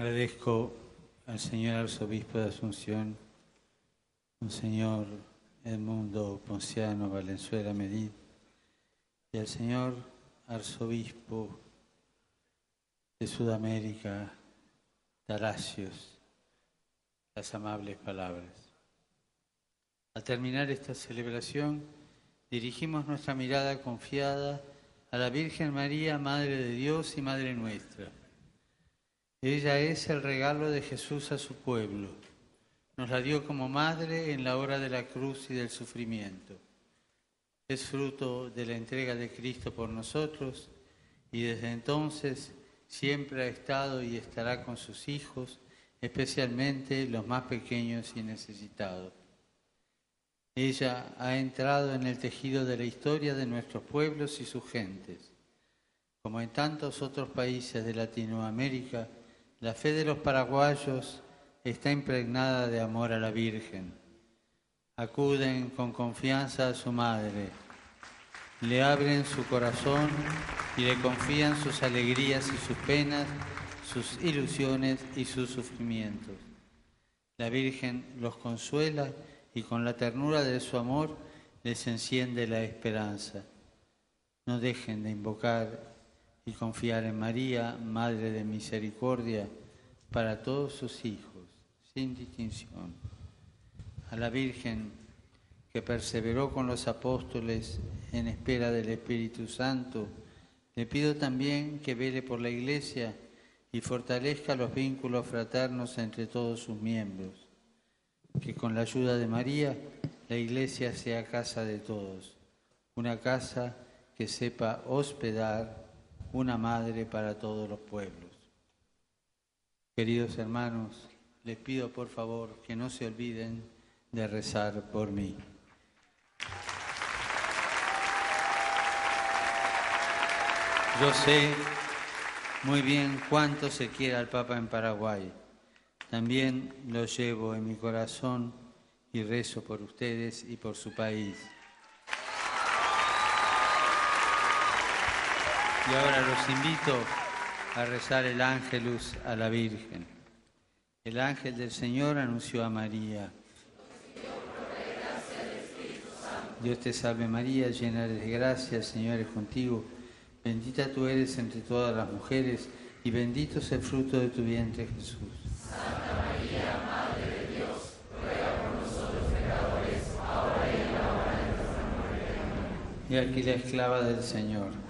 Agradezco al señor arzobispo de Asunción, señor Edmundo Ponciano Valenzuela Medid, y al señor arzobispo de Sudamérica, Taracios, las amables palabras. Al terminar esta celebración, dirigimos nuestra mirada confiada a la Virgen María, Madre de Dios y Madre nuestra. Ella es el regalo de Jesús a su pueblo. Nos la dio como madre en la hora de la cruz y del sufrimiento. Es fruto de la entrega de Cristo por nosotros y desde entonces siempre ha estado y estará con sus hijos, especialmente los más pequeños y necesitados. Ella ha entrado en el tejido de la historia de nuestros pueblos y sus gentes. Como en tantos otros países de Latinoamérica, la fe de los paraguayos está impregnada de amor a la Virgen. Acuden con confianza a su madre le abren su corazón y le confían sus alegrías y sus penas, sus ilusiones y sus sufrimientos. La Virgen los consuela y con la ternura de su amor les enciende la esperanza. No dejen de invocar y confiar en María, Madre de Misericordia, para todos sus hijos, sin distinción. A la Virgen que perseveró con los apóstoles en espera del Espíritu Santo, le pido también que vele por la Iglesia y fortalezca los vínculos fraternos entre todos sus miembros. Que con la ayuda de María la Iglesia sea casa de todos, una casa que sepa hospedar una madre para todos los pueblos. Queridos hermanos, les pido por favor que no se olviden de rezar por mí. Yo sé muy bien cuánto se quiere al Papa en Paraguay. También lo llevo en mi corazón y rezo por ustedes y por su país. Y ahora los invito a rezar el ángelus a la Virgen. El ángel del Señor anunció a María. Dios te salve María, llena de gracia, el Señor es contigo. Bendita tú eres entre todas las mujeres y bendito es el fruto de tu vientre Jesús. Santa María, Madre de Dios, ruega por nosotros pecadores, ahora y en la hora de nuestra muerte. Y aquí la esclava del Señor.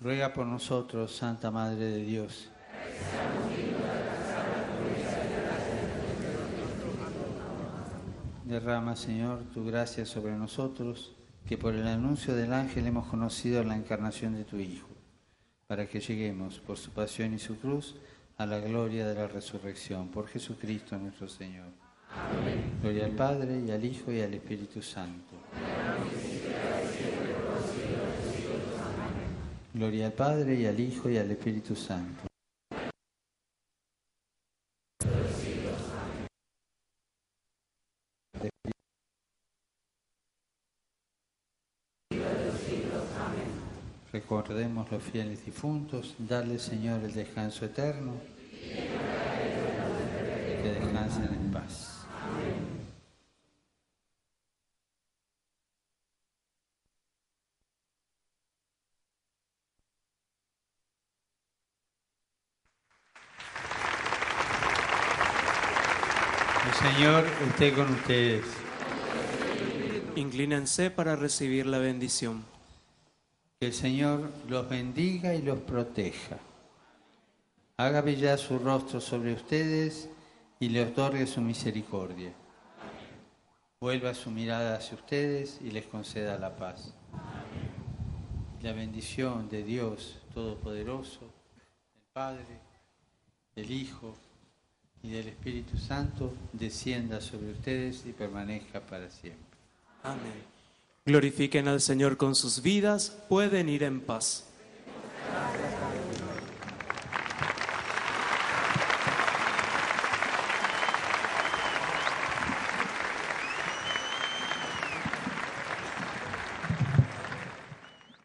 Ruega por nosotros, Santa Madre de Dios. Derrama, Señor, tu gracia sobre nosotros, que por el anuncio del ángel hemos conocido la encarnación de tu Hijo, para que lleguemos por su pasión y su cruz a la gloria de la resurrección, por Jesucristo nuestro Señor. Amén. Gloria al Padre, y al Hijo, y al Espíritu Santo. Gloria al Padre, y al Hijo, y al Espíritu Santo. Recordemos los fieles difuntos, darle Señor el descanso eterno, que descansen en paz. El Señor esté con ustedes. Inclínense para recibir la bendición. Que el Señor los bendiga y los proteja. Haga brillar su rostro sobre ustedes y le otorgue su misericordia. vuelva su mirada hacia ustedes y les conceda la paz. La bendición de Dios Todopoderoso, del Padre, del Hijo y del Espíritu Santo, descienda sobre ustedes y permanezca para siempre. Amén. Glorifiquen al Señor con sus vidas, pueden ir en paz.